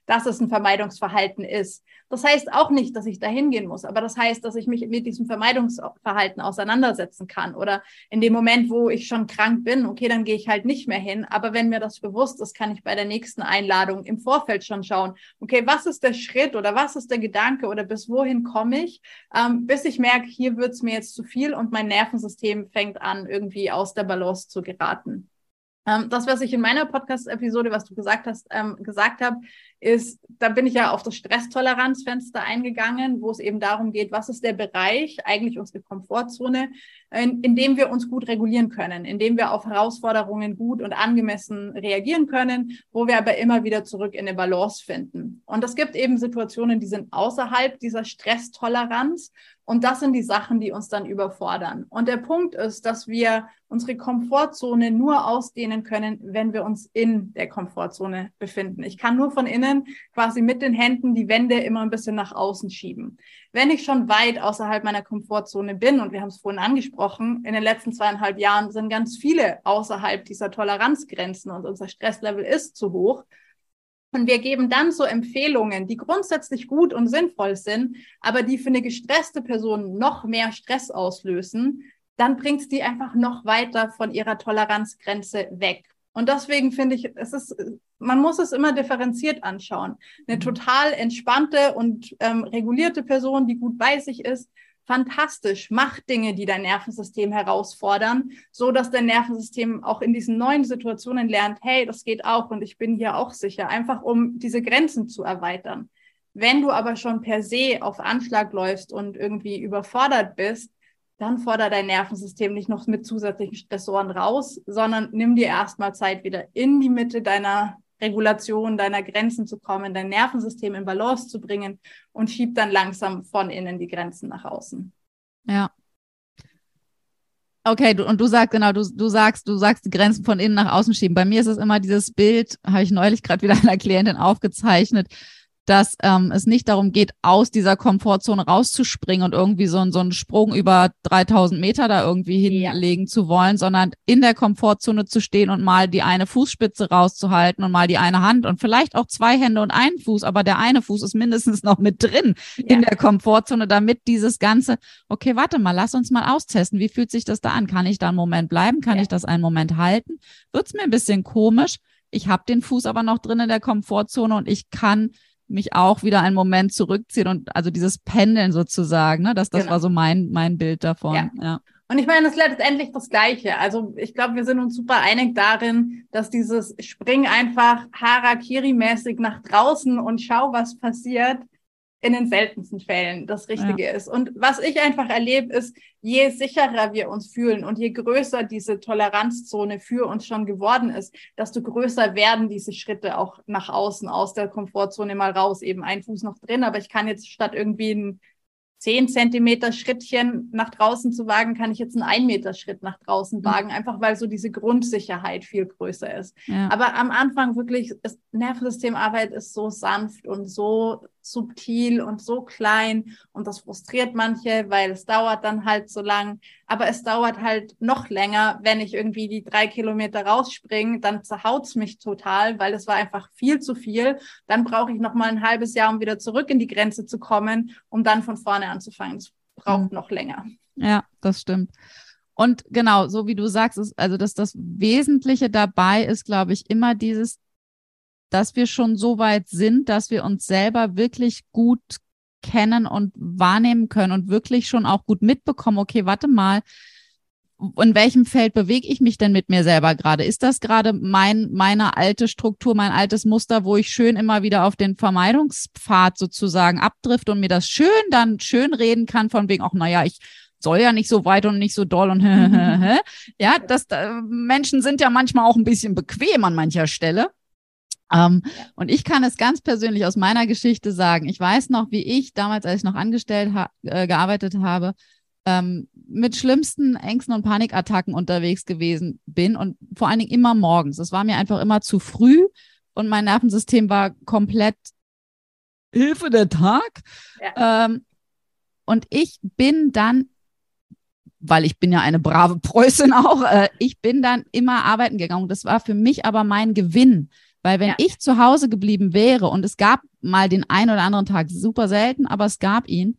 dass es ein Vermeidungsverhalten ist. Das heißt auch nicht, dass ich da hingehen muss, aber das heißt, dass ich mich mit diesem Vermeidungsverhalten auseinandersetzen kann. Oder in dem Moment, wo ich schon krank bin, okay, dann gehe ich halt nicht mehr hin. Aber wenn mir das bewusst ist, kann ich bei der nächsten Einladung im Vorfeld schon schauen, okay, was ist der Schritt oder was ist der Gedanke oder bis wohin komme ich, ähm, bis ich merke, hier wird es mir jetzt zu viel und mein Nervensystem fängt an, irgendwie aus der Balance zu geraten. Ähm, das, was ich in meiner Podcast-Episode, was du gesagt hast, ähm, gesagt habe, ist, da bin ich ja auf das Stresstoleranzfenster eingegangen, wo es eben darum geht, was ist der Bereich, eigentlich unsere Komfortzone, in, in dem wir uns gut regulieren können, in dem wir auf Herausforderungen gut und angemessen reagieren können, wo wir aber immer wieder zurück in eine Balance finden. Und es gibt eben Situationen, die sind außerhalb dieser Stresstoleranz und das sind die Sachen, die uns dann überfordern. Und der Punkt ist, dass wir unsere Komfortzone nur ausdehnen können, wenn wir uns in der Komfortzone befinden. Ich kann nur von innen quasi mit den Händen die Wände immer ein bisschen nach außen schieben. Wenn ich schon weit außerhalb meiner Komfortzone bin, und wir haben es vorhin angesprochen, in den letzten zweieinhalb Jahren sind ganz viele außerhalb dieser Toleranzgrenzen und unser Stresslevel ist zu hoch, und wir geben dann so Empfehlungen, die grundsätzlich gut und sinnvoll sind, aber die für eine gestresste Person noch mehr Stress auslösen, dann bringt es die einfach noch weiter von ihrer Toleranzgrenze weg. Und deswegen finde ich, es ist, man muss es immer differenziert anschauen. Eine mhm. total entspannte und ähm, regulierte Person, die gut bei sich ist, fantastisch, mach Dinge, die dein Nervensystem herausfordern, so dass dein Nervensystem auch in diesen neuen Situationen lernt, hey, das geht auch und ich bin hier auch sicher, einfach um diese Grenzen zu erweitern. Wenn du aber schon per se auf Anschlag läufst und irgendwie überfordert bist, dann fordert dein Nervensystem nicht noch mit zusätzlichen Stressoren raus, sondern nimm dir erstmal Zeit, wieder in die Mitte deiner Regulation, deiner Grenzen zu kommen, dein Nervensystem in Balance zu bringen und schieb dann langsam von innen die Grenzen nach außen. Ja. Okay, du, und du sagst, genau, du, du sagst, du sagst die Grenzen von innen nach außen schieben. Bei mir ist es immer dieses Bild, habe ich neulich gerade wieder einer Klientin aufgezeichnet, dass ähm, es nicht darum geht, aus dieser Komfortzone rauszuspringen und irgendwie so, so einen Sprung über 3000 Meter da irgendwie hinlegen ja. zu wollen, sondern in der Komfortzone zu stehen und mal die eine Fußspitze rauszuhalten und mal die eine Hand und vielleicht auch zwei Hände und einen Fuß, aber der eine Fuß ist mindestens noch mit drin ja. in der Komfortzone, damit dieses Ganze, okay, warte mal, lass uns mal austesten. Wie fühlt sich das da an? Kann ich da einen Moment bleiben? Kann ja. ich das einen Moment halten? Wird's mir ein bisschen komisch? Ich habe den Fuß aber noch drin in der Komfortzone und ich kann mich auch wieder einen Moment zurückziehen und also dieses Pendeln sozusagen, ne? Das, das genau. war so mein, mein Bild davon. Ja. ja. Und ich meine, das ist letztendlich das Gleiche. Also ich glaube, wir sind uns super einig darin, dass dieses Spring einfach Harakiri-mäßig nach draußen und schau, was passiert, in den seltensten Fällen das Richtige ja. ist. Und was ich einfach erlebe, ist, je sicherer wir uns fühlen und je größer diese Toleranzzone für uns schon geworden ist, desto größer werden diese Schritte auch nach außen, aus der Komfortzone mal raus, eben ein Fuß noch drin, aber ich kann jetzt statt irgendwie ein 10 Zentimeter Schrittchen nach draußen zu wagen, kann ich jetzt einen 1 Meter Schritt nach draußen mhm. wagen, einfach weil so diese Grundsicherheit viel größer ist. Ja. Aber am Anfang wirklich, ist, Nervensystemarbeit ist so sanft und so subtil und so klein und das frustriert manche, weil es dauert dann halt so lang. Aber es dauert halt noch länger, wenn ich irgendwie die drei Kilometer rausspringe, dann zerhaut's mich total, weil es war einfach viel zu viel. Dann brauche ich noch mal ein halbes Jahr, um wieder zurück in die Grenze zu kommen, um dann von vorne anzufangen. Es braucht mhm. noch länger. Ja, das stimmt. Und genau, so wie du sagst, ist, also dass das Wesentliche dabei ist, glaube ich, immer dieses dass wir schon so weit sind, dass wir uns selber wirklich gut kennen und wahrnehmen können und wirklich schon auch gut mitbekommen, okay, warte mal, in welchem Feld bewege ich mich denn mit mir selber gerade? Ist das gerade mein, meine alte Struktur, mein altes Muster, wo ich schön immer wieder auf den Vermeidungspfad sozusagen abdrift und mir das schön dann schön reden kann von wegen, auch naja, ich soll ja nicht so weit und nicht so doll und ja, das, äh, Menschen sind ja manchmal auch ein bisschen bequem an mancher Stelle. Ähm, und ich kann es ganz persönlich aus meiner Geschichte sagen. Ich weiß noch, wie ich damals, als ich noch angestellt ha äh, gearbeitet habe, ähm, mit schlimmsten Ängsten und Panikattacken unterwegs gewesen bin und vor allen Dingen immer morgens. Es war mir einfach immer zu früh und mein Nervensystem war komplett Hilfe der Tag. Ja. Ähm, und ich bin dann weil ich bin ja eine brave Preußin auch, äh, ich bin dann immer arbeiten gegangen. Das war für mich aber mein Gewinn, weil wenn ja. ich zu Hause geblieben wäre und es gab mal den einen oder anderen Tag, super selten, aber es gab ihn,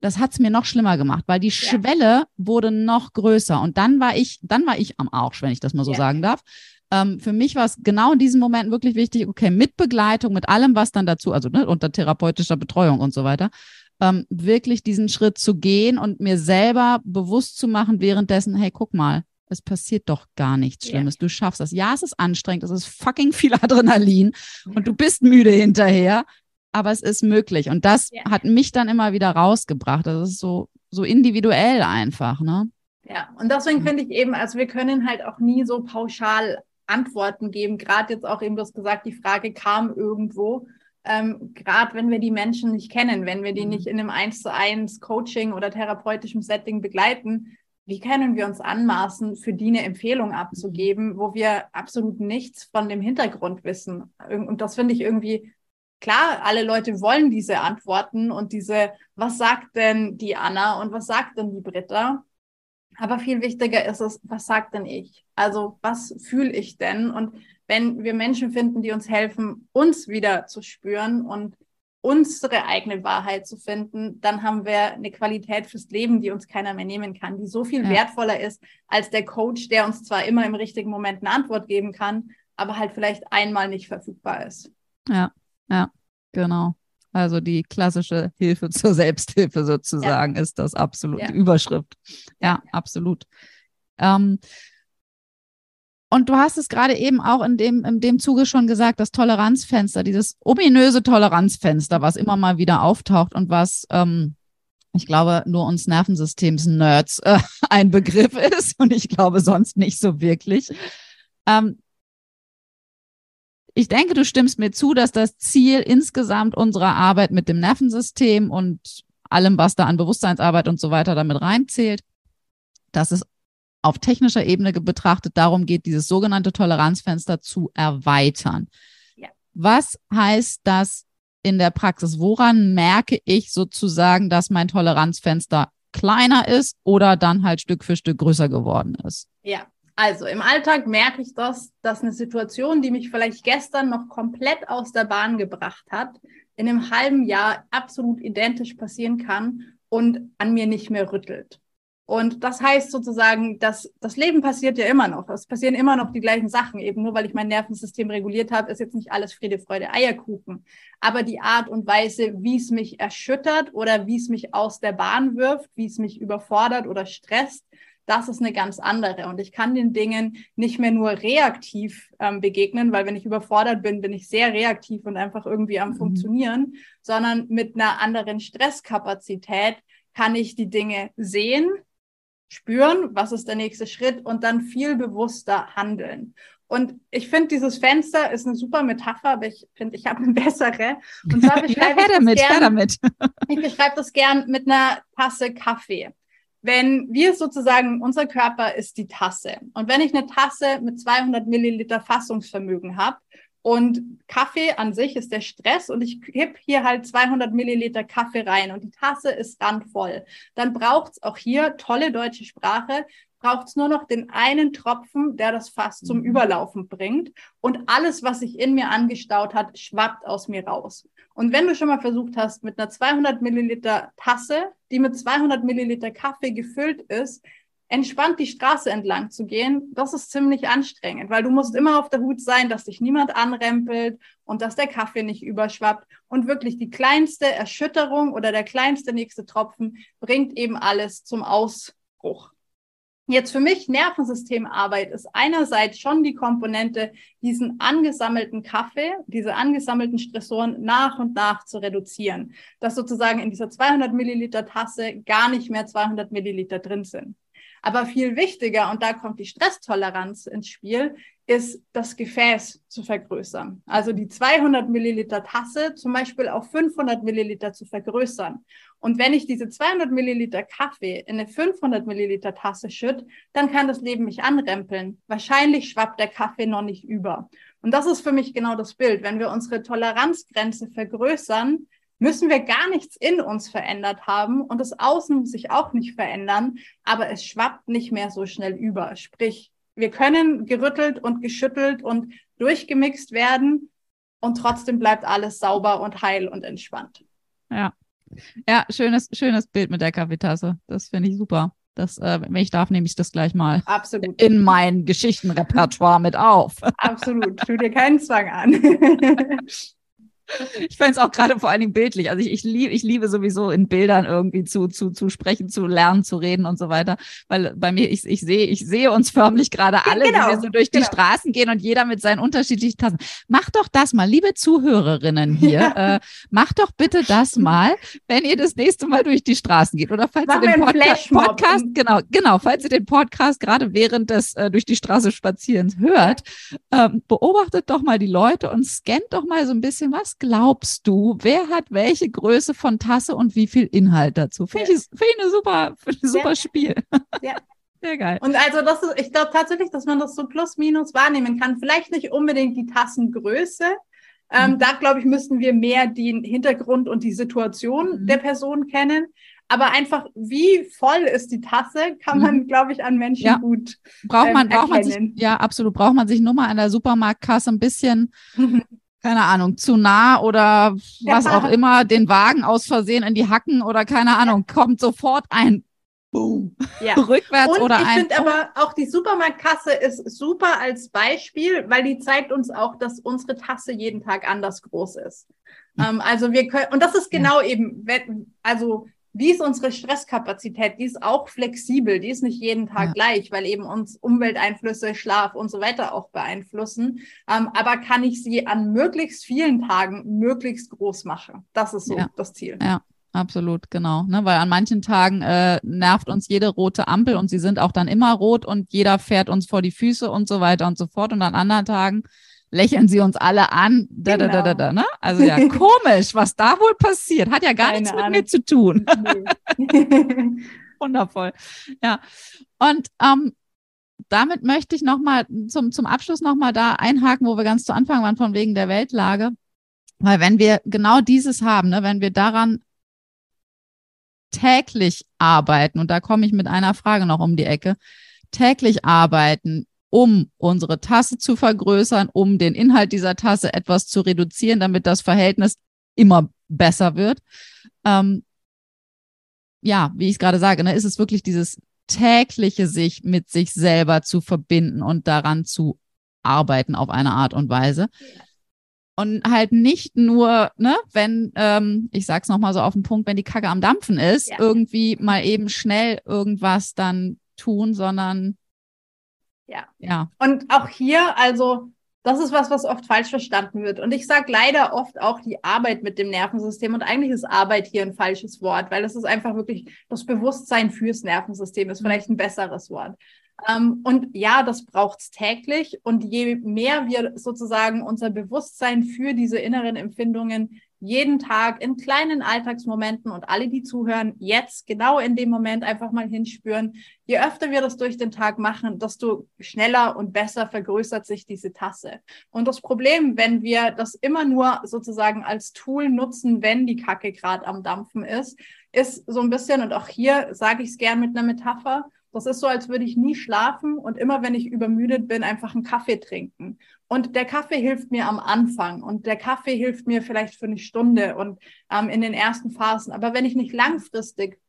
das hat es mir noch schlimmer gemacht, weil die ja. Schwelle wurde noch größer. Und dann war ich, dann war ich am Arsch, wenn ich das mal so ja. sagen darf. Ähm, für mich war es genau in diesem Moment wirklich wichtig, okay, mit Begleitung, mit allem, was dann dazu, also ne, unter therapeutischer Betreuung und so weiter, ähm, wirklich diesen Schritt zu gehen und mir selber bewusst zu machen währenddessen, hey, guck mal, es passiert doch gar nichts Schlimmes. Ja. Du schaffst das. Ja, es ist anstrengend, es ist fucking viel Adrenalin und du bist müde hinterher, aber es ist möglich. Und das ja. hat mich dann immer wieder rausgebracht. Das ist so, so individuell einfach, ne? Ja, und deswegen finde ich eben, also wir können halt auch nie so pauschal Antworten geben. Gerade jetzt auch eben, du hast gesagt, die Frage kam irgendwo. Ähm, Gerade wenn wir die Menschen nicht kennen, wenn wir die mhm. nicht in einem 1 zu 1 Coaching oder therapeutischem Setting begleiten, wie können wir uns anmaßen, für die eine Empfehlung abzugeben, wo wir absolut nichts von dem Hintergrund wissen? Und das finde ich irgendwie klar, alle Leute wollen diese Antworten und diese, was sagt denn die Anna und was sagt denn die Britta? Aber viel wichtiger ist es, was sagt denn ich? Also was fühle ich denn? Und wenn wir Menschen finden, die uns helfen, uns wieder zu spüren und unsere eigene Wahrheit zu finden, dann haben wir eine Qualität fürs Leben, die uns keiner mehr nehmen kann, die so viel ja. wertvoller ist als der Coach, der uns zwar immer im richtigen Moment eine Antwort geben kann, aber halt vielleicht einmal nicht verfügbar ist. Ja, ja, genau. Also die klassische Hilfe zur Selbsthilfe sozusagen ja. ist das absolut ja. Überschrift. Ja, absolut. Ähm, und du hast es gerade eben auch in dem, in dem Zuge schon gesagt, das Toleranzfenster, dieses ominöse Toleranzfenster, was immer mal wieder auftaucht und was, ähm, ich glaube, nur uns Nervensystems-Nerds äh, ein Begriff ist und ich glaube sonst nicht so wirklich. Ähm, ich denke, du stimmst mir zu, dass das Ziel insgesamt unserer Arbeit mit dem Nervensystem und allem, was da an Bewusstseinsarbeit und so weiter damit reinzählt, dass es auf technischer Ebene betrachtet darum geht, dieses sogenannte Toleranzfenster zu erweitern. Ja. Was heißt das in der Praxis? Woran merke ich sozusagen, dass mein Toleranzfenster kleiner ist oder dann halt Stück für Stück größer geworden ist? Ja, also im Alltag merke ich das, dass eine Situation, die mich vielleicht gestern noch komplett aus der Bahn gebracht hat, in einem halben Jahr absolut identisch passieren kann und an mir nicht mehr rüttelt. Und das heißt sozusagen, dass das Leben passiert ja immer noch. Es passieren immer noch die gleichen Sachen. Eben nur weil ich mein Nervensystem reguliert habe, ist jetzt nicht alles Friede, Freude, Eierkuchen. Aber die Art und Weise, wie es mich erschüttert oder wie es mich aus der Bahn wirft, wie es mich überfordert oder stresst, das ist eine ganz andere. Und ich kann den Dingen nicht mehr nur reaktiv ähm, begegnen, weil wenn ich überfordert bin, bin ich sehr reaktiv und einfach irgendwie am mhm. Funktionieren, sondern mit einer anderen Stresskapazität kann ich die Dinge sehen, spüren, was ist der nächste Schritt und dann viel bewusster handeln. Und ich finde, dieses Fenster ist eine super Metapher, aber ich finde, ich habe eine bessere. Und zwar beschreibe ja, ich, damit, gern, damit. ich beschreibe das gern mit einer Tasse Kaffee. Wenn wir sozusagen, unser Körper ist die Tasse. Und wenn ich eine Tasse mit 200 Milliliter Fassungsvermögen habe und Kaffee an sich ist der Stress und ich kipp hier halt 200 Milliliter Kaffee rein und die Tasse ist randvoll. Dann braucht's auch hier, tolle deutsche Sprache, braucht's nur noch den einen Tropfen, der das Fass zum mhm. Überlaufen bringt. Und alles, was sich in mir angestaut hat, schwappt aus mir raus. Und wenn du schon mal versucht hast, mit einer 200 Milliliter Tasse, die mit 200 Milliliter Kaffee gefüllt ist, entspannt die Straße entlang zu gehen, das ist ziemlich anstrengend, weil du musst immer auf der Hut sein, dass dich niemand anrempelt und dass der Kaffee nicht überschwappt. Und wirklich die kleinste Erschütterung oder der kleinste nächste Tropfen bringt eben alles zum Ausbruch. Jetzt für mich Nervensystemarbeit ist einerseits schon die Komponente, diesen angesammelten Kaffee, diese angesammelten Stressoren nach und nach zu reduzieren, dass sozusagen in dieser 200 Milliliter Tasse gar nicht mehr 200 Milliliter drin sind. Aber viel wichtiger, und da kommt die Stresstoleranz ins Spiel, ist das Gefäß zu vergrößern. Also die 200 Milliliter Tasse zum Beispiel auf 500 Milliliter zu vergrößern. Und wenn ich diese 200 Milliliter Kaffee in eine 500 Milliliter Tasse schütte, dann kann das Leben mich anrempeln. Wahrscheinlich schwappt der Kaffee noch nicht über. Und das ist für mich genau das Bild. Wenn wir unsere Toleranzgrenze vergrößern, müssen wir gar nichts in uns verändert haben und das Außen sich auch nicht verändern, aber es schwappt nicht mehr so schnell über. Sprich, wir können gerüttelt und geschüttelt und durchgemixt werden und trotzdem bleibt alles sauber und heil und entspannt. Ja. Ja, schönes, schönes Bild mit der Kaffeetasse. Das finde ich super. Das, äh, wenn ich darf, nehme ich das gleich mal Absolut. in mein Geschichtenrepertoire mit auf. Absolut. Tu dir keinen Zwang an. Ich fände es auch gerade vor allen Dingen bildlich. Also ich, ich, liebe, ich liebe sowieso in Bildern irgendwie zu, zu, zu sprechen, zu lernen, zu reden und so weiter. Weil bei mir, ich, ich sehe, ich sehe uns förmlich gerade alle, genau, wie wir so durch genau. die Straßen gehen und jeder mit seinen unterschiedlichen Tassen. Mach doch das mal, liebe Zuhörerinnen hier, ja. äh, mach doch bitte das mal, wenn ihr das nächste Mal durch die Straßen geht. Oder falls Mach ihr den Podca Podcast, genau, genau, falls ihr den Podcast gerade während des äh, durch die Straße Spazierens hört, ähm, beobachtet doch mal die Leute und scannt doch mal so ein bisschen was glaubst du, wer hat welche Größe von Tasse und wie viel Inhalt dazu? Finde ich, find ich eine super, find ein super Spiel. Ja. Sehr geil. Und also das ist, ich glaube tatsächlich, dass man das so plus minus wahrnehmen kann. Vielleicht nicht unbedingt die Tassengröße. Ähm, mhm. Da glaube ich, müssten wir mehr den Hintergrund und die Situation mhm. der Person kennen. Aber einfach, wie voll ist die Tasse, kann man, mhm. glaube ich, an Menschen ja. gut braucht man, ähm, braucht man sich, Ja, absolut. Braucht man sich nur mal an der Supermarktkasse ein bisschen keine Ahnung, zu nah oder was auch immer, den Wagen aus Versehen in die Hacken oder keine Ahnung, ja. kommt sofort ein Boom. Ja. Rückwärts Und oder ich finde aber auch die Supermarktkasse ist super als Beispiel, weil die zeigt uns auch, dass unsere Tasse jeden Tag anders groß ist. Ähm, also wir können, und das ist genau eben, also wie ist unsere Stresskapazität? Die ist auch flexibel, die ist nicht jeden Tag ja. gleich, weil eben uns Umwelteinflüsse, Schlaf und so weiter auch beeinflussen. Ähm, aber kann ich sie an möglichst vielen Tagen möglichst groß machen? Das ist so ja. das Ziel. Ja. Absolut, genau. Ne? Weil an manchen Tagen äh, nervt uns jede rote Ampel und sie sind auch dann immer rot und jeder fährt uns vor die Füße und so weiter und so fort. Und an anderen Tagen lächeln sie uns alle an. Da, genau. da, da, da, ne? Also ja, komisch, was da wohl passiert. Hat ja gar Keine nichts mit Ahnung. mir zu tun. Nee. Wundervoll. Ja. Und ähm, damit möchte ich nochmal zum, zum Abschluss nochmal da einhaken, wo wir ganz zu Anfang waren, von wegen der Weltlage. Weil wenn wir genau dieses haben, ne, wenn wir daran täglich arbeiten, und da komme ich mit einer Frage noch um die Ecke, täglich arbeiten, um unsere Tasse zu vergrößern, um den Inhalt dieser Tasse etwas zu reduzieren, damit das Verhältnis immer besser wird. Ähm, ja, wie ich gerade sage, ne, ist es wirklich dieses tägliche sich mit sich selber zu verbinden und daran zu arbeiten auf eine Art und Weise. Und halt nicht nur, ne, wenn, ähm, ich sag's nochmal so auf den Punkt, wenn die Kacke am Dampfen ist, ja. irgendwie mal eben schnell irgendwas dann tun, sondern ja. Ja. Und auch hier, also, das ist was, was oft falsch verstanden wird. Und ich sage leider oft auch die Arbeit mit dem Nervensystem. Und eigentlich ist Arbeit hier ein falsches Wort, weil es ist einfach wirklich das Bewusstsein fürs Nervensystem, ist mhm. vielleicht ein besseres Wort. Ähm, und ja, das braucht es täglich. Und je mehr wir sozusagen unser Bewusstsein für diese inneren Empfindungen jeden Tag in kleinen Alltagsmomenten und alle, die zuhören, jetzt genau in dem Moment einfach mal hinspüren. Je öfter wir das durch den Tag machen, desto schneller und besser vergrößert sich diese Tasse. Und das Problem, wenn wir das immer nur sozusagen als Tool nutzen, wenn die Kacke gerade am Dampfen ist, ist so ein bisschen, und auch hier sage ich es gern mit einer Metapher, das ist so, als würde ich nie schlafen und immer, wenn ich übermüdet bin, einfach einen Kaffee trinken. Und der Kaffee hilft mir am Anfang und der Kaffee hilft mir vielleicht für eine Stunde und ähm, in den ersten Phasen. Aber wenn ich nicht langfristig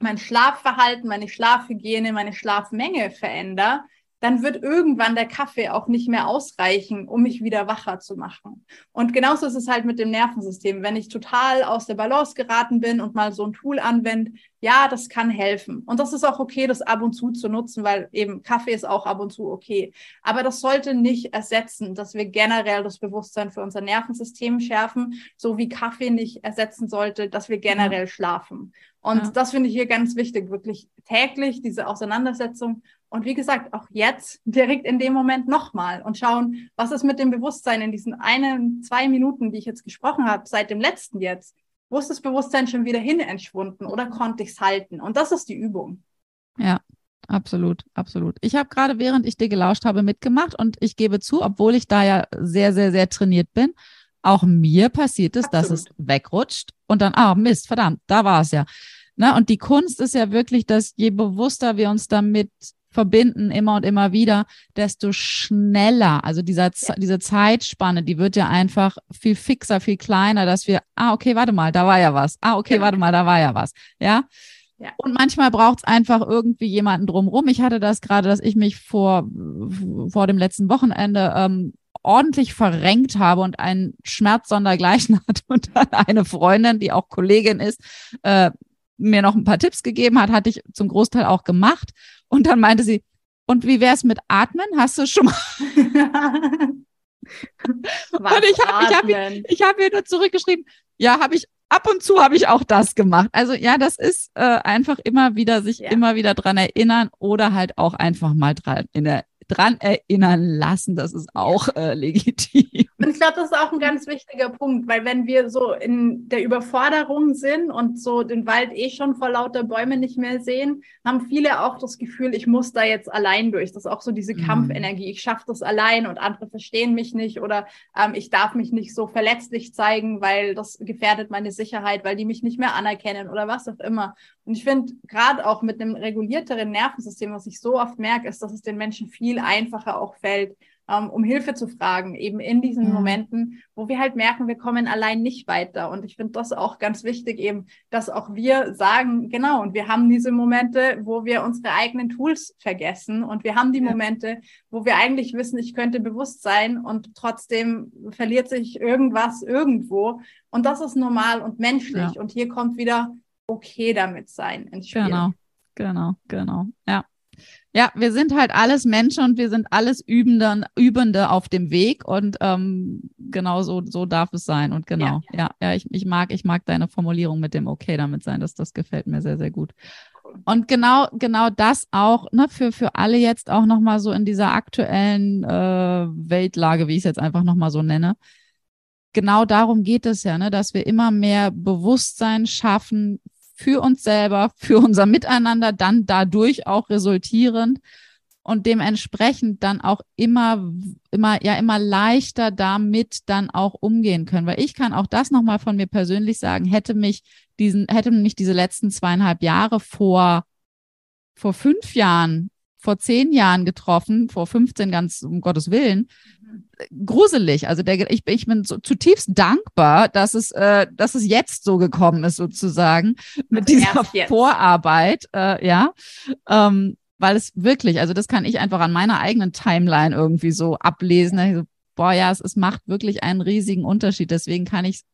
mein Schlafverhalten, meine Schlafhygiene, meine Schlafmenge verändere, dann wird irgendwann der Kaffee auch nicht mehr ausreichen, um mich wieder wacher zu machen. Und genauso ist es halt mit dem Nervensystem. Wenn ich total aus der Balance geraten bin und mal so ein Tool anwende, ja, das kann helfen. Und das ist auch okay, das ab und zu zu nutzen, weil eben Kaffee ist auch ab und zu okay. Aber das sollte nicht ersetzen, dass wir generell das Bewusstsein für unser Nervensystem schärfen, so wie Kaffee nicht ersetzen sollte, dass wir generell ja. schlafen. Und ja. das finde ich hier ganz wichtig, wirklich täglich diese Auseinandersetzung und wie gesagt, auch jetzt direkt in dem Moment nochmal und schauen, was ist mit dem Bewusstsein in diesen einen, zwei Minuten, die ich jetzt gesprochen habe, seit dem letzten jetzt. Wo ist das Bewusstsein schon wieder hin entschwunden oder konnte ich es halten? Und das ist die Übung. Ja, absolut, absolut. Ich habe gerade, während ich dir gelauscht habe, mitgemacht und ich gebe zu, obwohl ich da ja sehr, sehr, sehr trainiert bin, auch mir passiert es, absolut. dass es wegrutscht und dann, ah, Mist, verdammt, da war es ja. Ne? Und die Kunst ist ja wirklich, dass je bewusster wir uns damit verbinden, immer und immer wieder, desto schneller, also dieser, ja. diese Zeitspanne, die wird ja einfach viel fixer, viel kleiner, dass wir, ah, okay, warte mal, da war ja was. Ah, okay, genau. warte mal, da war ja was. Ja. ja. Und manchmal braucht es einfach irgendwie jemanden drumrum. Ich hatte das gerade, dass ich mich vor, vor dem letzten Wochenende ähm, ordentlich verrenkt habe und einen Schmerz sondergleichen hat und dann eine Freundin, die auch Kollegin ist, äh, mir noch ein paar Tipps gegeben hat, hatte ich zum Großteil auch gemacht. Und dann meinte sie, und wie wäre es mit Atmen? Hast du schon mal? und ich habe ich hab, ich hab ihr nur zurückgeschrieben, ja, habe ich ab und zu habe ich auch das gemacht. Also ja, das ist äh, einfach immer wieder sich ja. immer wieder dran erinnern oder halt auch einfach mal dran der dran erinnern lassen, das ist auch äh, legitim. Und ich glaube, das ist auch ein ganz wichtiger Punkt, weil wenn wir so in der Überforderung sind und so den Wald eh schon vor lauter Bäume nicht mehr sehen, haben viele auch das Gefühl, ich muss da jetzt allein durch. Das ist auch so diese mhm. Kampfenergie. Ich schaffe das allein und andere verstehen mich nicht oder ähm, ich darf mich nicht so verletzlich zeigen, weil das gefährdet meine Sicherheit, weil die mich nicht mehr anerkennen oder was auch immer. Und ich finde, gerade auch mit einem regulierteren Nervensystem, was ich so oft merke, ist, dass es den Menschen viel einfacher auch fällt, um Hilfe zu fragen, eben in diesen mhm. Momenten, wo wir halt merken, wir kommen allein nicht weiter. Und ich finde das auch ganz wichtig, eben, dass auch wir sagen, genau, und wir haben diese Momente, wo wir unsere eigenen Tools vergessen und wir haben die ja. Momente, wo wir eigentlich wissen, ich könnte bewusst sein und trotzdem verliert sich irgendwas irgendwo. Und das ist normal und menschlich. Ja. Und hier kommt wieder okay damit sein ins Spiel. Genau, genau, genau. Ja. Ja, wir sind halt alles Menschen und wir sind alles Übende, Übende auf dem Weg und ähm, genau so, so darf es sein. Und genau, ja, ja, ja ich, ich mag, ich mag deine Formulierung mit dem Okay damit sein. Das, das gefällt mir sehr, sehr gut. Und genau, genau das auch, ne, für, für alle jetzt auch nochmal so in dieser aktuellen äh, Weltlage, wie ich es jetzt einfach nochmal so nenne. Genau darum geht es ja, ne, dass wir immer mehr Bewusstsein schaffen für uns selber, für unser Miteinander, dann dadurch auch resultierend und dementsprechend dann auch immer, immer, ja, immer leichter damit dann auch umgehen können. Weil ich kann auch das nochmal von mir persönlich sagen, hätte mich diesen, hätte mich diese letzten zweieinhalb Jahre vor, vor fünf Jahren, vor zehn Jahren getroffen, vor 15 ganz um Gottes Willen, gruselig. Also der, ich, ich bin so zutiefst dankbar, dass es, äh, dass es jetzt so gekommen ist, sozusagen, mit dieser Vorarbeit, äh, ja. Ähm, weil es wirklich, also das kann ich einfach an meiner eigenen Timeline irgendwie so ablesen. Also, boah, ja, es, es macht wirklich einen riesigen Unterschied. Deswegen kann ich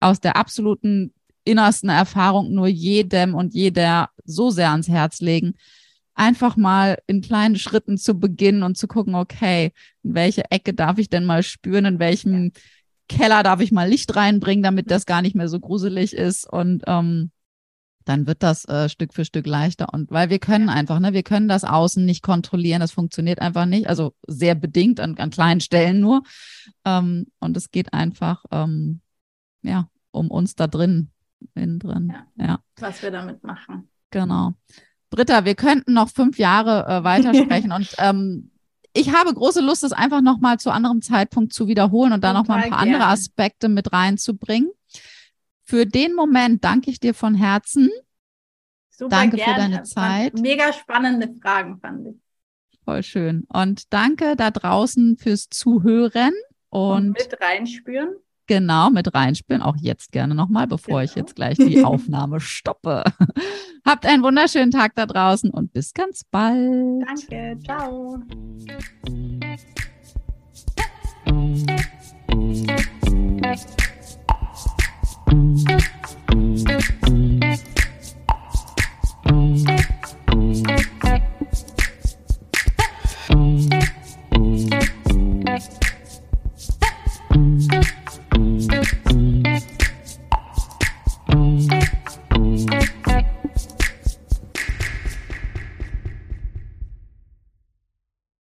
aus der absoluten innersten Erfahrung nur jedem und jeder so sehr ans Herz legen, einfach mal in kleinen Schritten zu beginnen und zu gucken, okay, in welche Ecke darf ich denn mal spüren, in welchem Keller darf ich mal Licht reinbringen, damit das gar nicht mehr so gruselig ist und ähm, dann wird das äh, Stück für Stück leichter und weil wir können einfach, ne, wir können das Außen nicht kontrollieren, das funktioniert einfach nicht, also sehr bedingt an, an kleinen Stellen nur ähm, und es geht einfach, ähm, ja, um uns da drin, innen drin, ja. ja. Was wir damit machen. Genau. Britta, wir könnten noch fünf Jahre äh, weitersprechen und ähm, ich habe große Lust, das einfach nochmal zu anderem Zeitpunkt zu wiederholen und da nochmal ein paar gern. andere Aspekte mit reinzubringen. Für den Moment danke ich dir von Herzen. Super danke gerne. für deine Zeit. Mega spannende Fragen fand ich. Voll schön. Und danke da draußen fürs Zuhören und, und mit reinspüren genau mit reinspielen. Auch jetzt gerne nochmal, bevor genau. ich jetzt gleich die Aufnahme stoppe. Habt einen wunderschönen Tag da draußen und bis ganz bald. Danke, ciao.